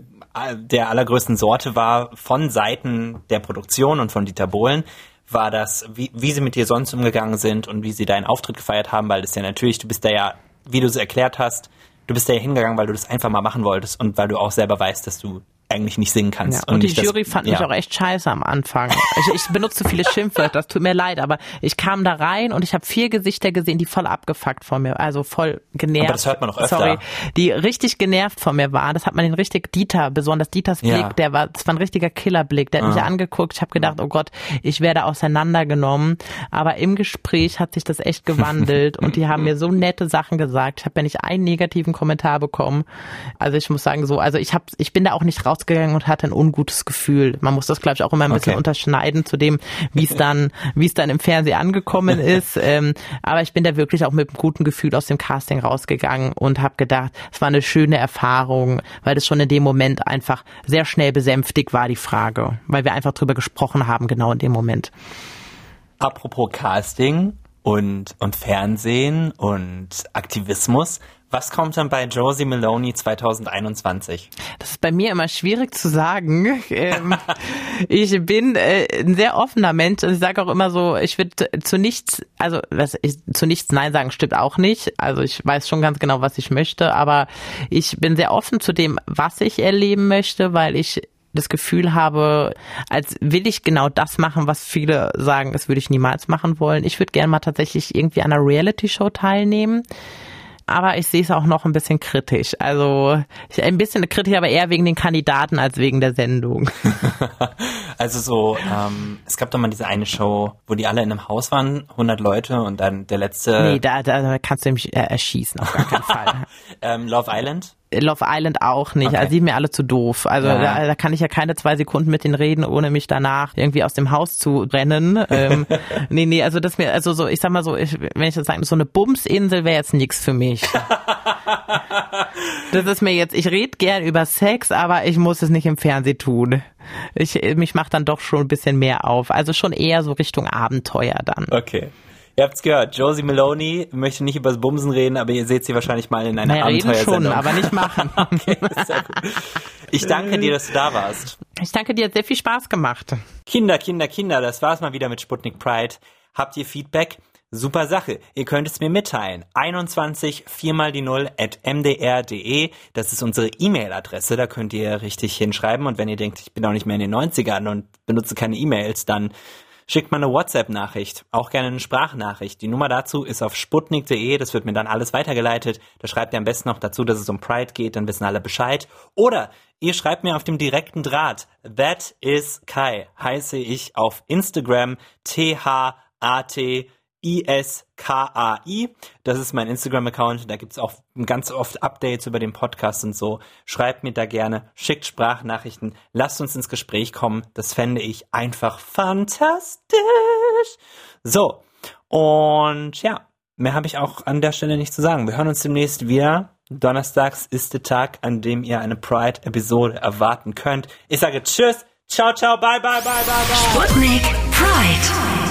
der allergrößten Sorte war von Seiten der Produktion und von Dieter Bohlen, war das, wie, wie sie mit dir sonst umgegangen sind und wie sie deinen Auftritt gefeiert haben, weil das ja natürlich, du bist da ja, wie du es erklärt hast, du bist da ja hingegangen, weil du das einfach mal machen wolltest und weil du auch selber weißt, dass du eigentlich nicht singen kannst. Ja, und, und, die Jury das, fand ja. mich auch echt scheiße am Anfang. Ich, ich benutze viele Schimpfwörter, das tut mir leid, aber ich kam da rein und ich habe vier Gesichter gesehen, die voll abgefuckt von mir, also voll genervt. Aber das hört man auch öfter. Sorry, die richtig genervt von mir waren. Das hat man den richtig Dieter, besonders Dieters Blick, ja. der war, das war ein richtiger Killerblick. Der hat mich angeguckt. Ich habe gedacht, oh Gott, ich werde auseinandergenommen. Aber im Gespräch hat sich das echt gewandelt und die haben mir so nette Sachen gesagt. Ich habe ja nicht einen negativen Kommentar bekommen. Also ich muss sagen so, also ich habe, ich bin da auch nicht raus rausgegangen und hatte ein ungutes Gefühl. Man muss das, glaube ich, auch immer ein bisschen okay. unterschneiden zu dem, wie es dann, wie es dann im Fernsehen angekommen ist. Ähm, aber ich bin da wirklich auch mit einem guten Gefühl aus dem Casting rausgegangen und habe gedacht, es war eine schöne Erfahrung, weil das schon in dem Moment einfach sehr schnell besänftigt war, die Frage, weil wir einfach drüber gesprochen haben, genau in dem Moment. Apropos Casting und, und Fernsehen und Aktivismus. Was kommt dann bei Josie Maloney 2021? Das ist bei mir immer schwierig zu sagen. Ähm, ich bin äh, ein sehr offener Mensch und ich sage auch immer so, ich würde zu nichts, also was ich, zu nichts Nein sagen stimmt auch nicht. Also ich weiß schon ganz genau, was ich möchte, aber ich bin sehr offen zu dem, was ich erleben möchte, weil ich das Gefühl habe, als will ich genau das machen, was viele sagen, das würde ich niemals machen wollen. Ich würde gerne mal tatsächlich irgendwie an einer Reality-Show teilnehmen aber ich sehe es auch noch ein bisschen kritisch. Also ein bisschen kritisch, aber eher wegen den Kandidaten als wegen der Sendung. also so, ähm, es gab doch mal diese eine Show, wo die alle in einem Haus waren, 100 Leute und dann der letzte... Nee, da, da kannst du mich äh, erschießen, auf gar keinen Fall. ähm, Love Island? Love Island auch nicht. Okay. Also die sind mir alle zu doof. Also ja. da, da, kann ich ja keine zwei Sekunden mit denen reden, ohne mich danach irgendwie aus dem Haus zu rennen. ähm, nee, nee, also das mir, also so, ich sag mal so, ich, wenn ich das sage, so eine Bumsinsel wäre jetzt nix für mich. das ist mir jetzt, ich rede gern über Sex, aber ich muss es nicht im Fernsehen tun. Ich, mich macht dann doch schon ein bisschen mehr auf. Also schon eher so Richtung Abenteuer dann. Okay. Ihr habt's gehört, Josie Maloney möchte nicht über das Bumsen reden, aber ihr seht sie wahrscheinlich mal in einer naja, Abenteuersendung. Reden schon, aber nicht machen. okay, sehr gut. Ich danke dir, dass du da warst. Ich danke dir, hat sehr viel Spaß gemacht. Kinder, Kinder, Kinder, das war's mal wieder mit Sputnik Pride. Habt ihr Feedback? Super Sache. Ihr könnt es mir mitteilen. 21 4 mal die 0 at mdr.de. Das ist unsere E-Mail-Adresse. Da könnt ihr richtig hinschreiben. Und wenn ihr denkt, ich bin auch nicht mehr in den 90ern und benutze keine E-Mails, dann schickt mal eine WhatsApp-Nachricht, auch gerne eine Sprachnachricht. Die Nummer dazu ist auf sputnik.de, das wird mir dann alles weitergeleitet. Da schreibt ihr am besten noch dazu, dass es um Pride geht, dann wissen alle Bescheid. Oder ihr schreibt mir auf dem direkten Draht, that is Kai, heiße ich auf Instagram, T-H-A-T I-S-K-A-I. Das ist mein Instagram-Account. Da gibt's auch ganz oft Updates über den Podcast und so. Schreibt mir da gerne, schickt Sprachnachrichten, lasst uns ins Gespräch kommen. Das fände ich einfach fantastisch. So, und ja, mehr habe ich auch an der Stelle nicht zu sagen. Wir hören uns demnächst wieder. Donnerstags ist der Tag, an dem ihr eine Pride-Episode erwarten könnt. Ich sage Tschüss, ciao, ciao, bye, bye, bye, bye, bye. Sputnik Pride.